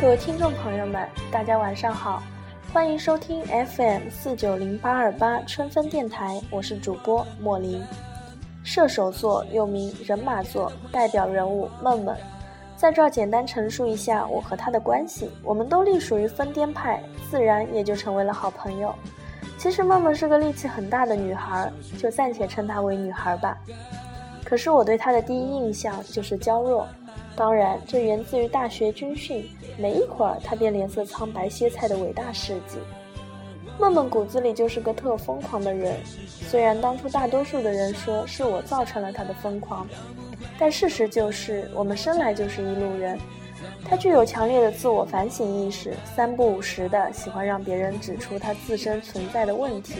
各位听众朋友们，大家晚上好，欢迎收听 FM 四九零八二八春分电台，我是主播莫林。射手座又名人马座，代表人物梦梦，在这儿简单陈述一下我和他的关系。我们都隶属于疯癫派，自然也就成为了好朋友。其实梦梦是个力气很大的女孩，就暂且称她为女孩吧。可是我对她的第一印象就是娇弱，当然这源自于大学军训，没一会儿他便脸色苍白歇菜的伟大事迹。梦梦骨子里就是个特疯狂的人，虽然当初大多数的人说是我造成了他的疯狂，但事实就是我们生来就是一路人。他具有强烈的自我反省意识，三不五时的喜欢让别人指出他自身存在的问题。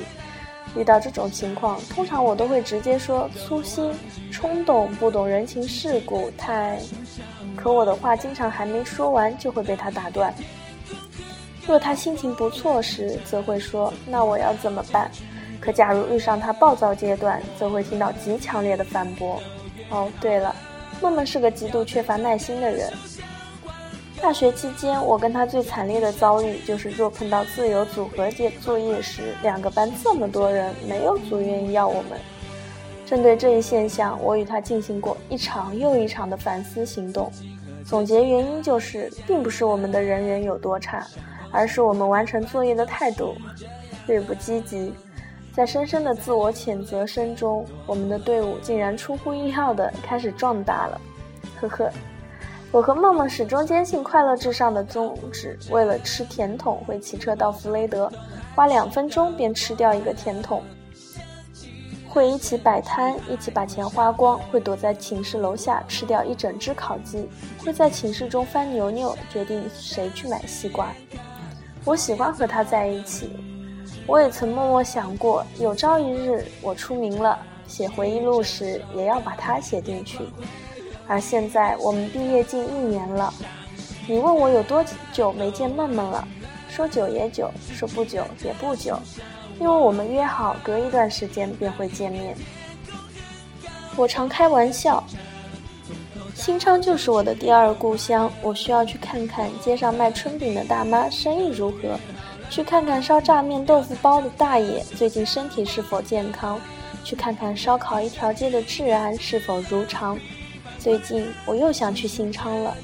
遇到这种情况，通常我都会直接说粗心、冲动、不懂人情世故、太……可我的话经常还没说完就会被他打断。若他心情不错时，则会说：“那我要怎么办？”可假如遇上他暴躁阶段，则会听到极强烈的反驳。哦，对了，梦梦是个极度缺乏耐心的人。大学期间，我跟他最惨烈的遭遇就是，若碰到自由组合业作业时，两个班这么多人，没有组愿意要我们。针对这一现象，我与他进行过一场又一场的反思行动，总结原因就是，并不是我们的人缘有多差。而是我们完成作业的态度略不积极，在深深的自我谴责声中，我们的队伍竟然出乎意料的开始壮大了。呵呵，我和梦梦始终坚信快乐至上的宗旨，为了吃甜筒会骑车到弗雷德，花两分钟便吃掉一个甜筒，会一起摆摊，一起把钱花光，会躲在寝室楼下吃掉一整只烤鸡，会在寝室中翻牛牛，决定谁去买西瓜。我喜欢和他在一起，我也曾默默想过，有朝一日我出名了，写回忆录时也要把他写进去。而现在我们毕业近一年了，你问我有多久没见梦梦了？说久也久，说不久也不久，因为我们约好隔一段时间便会见面。我常开玩笑。新昌就是我的第二故乡，我需要去看看街上卖春饼的大妈生意如何，去看看烧炸面豆腐包的大爷最近身体是否健康，去看看烧烤一条街的治安是否如常。最近我又想去新昌了，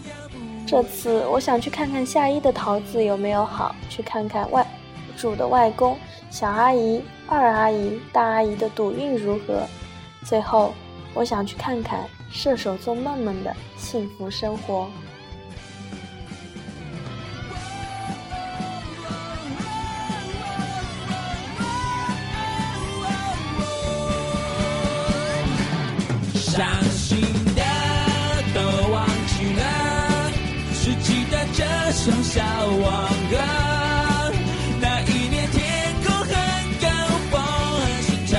这次我想去看看夏一的桃子有没有好，去看看外主的外公、小阿姨、二阿姨、大阿姨的赌运如何。最后，我想去看看。射手座梦梦的幸福生活。伤小王歌，那一年天空很高，风很清畅，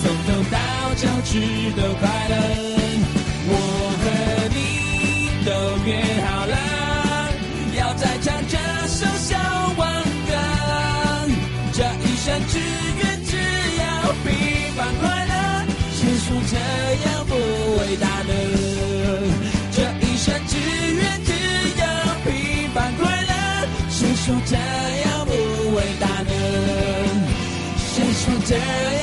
从头到脚趾都快乐。我和你都约好了，要再唱这首小王歌。这一生只愿只要平凡快乐，结束这样不伟大的。伟大呢，谁说这？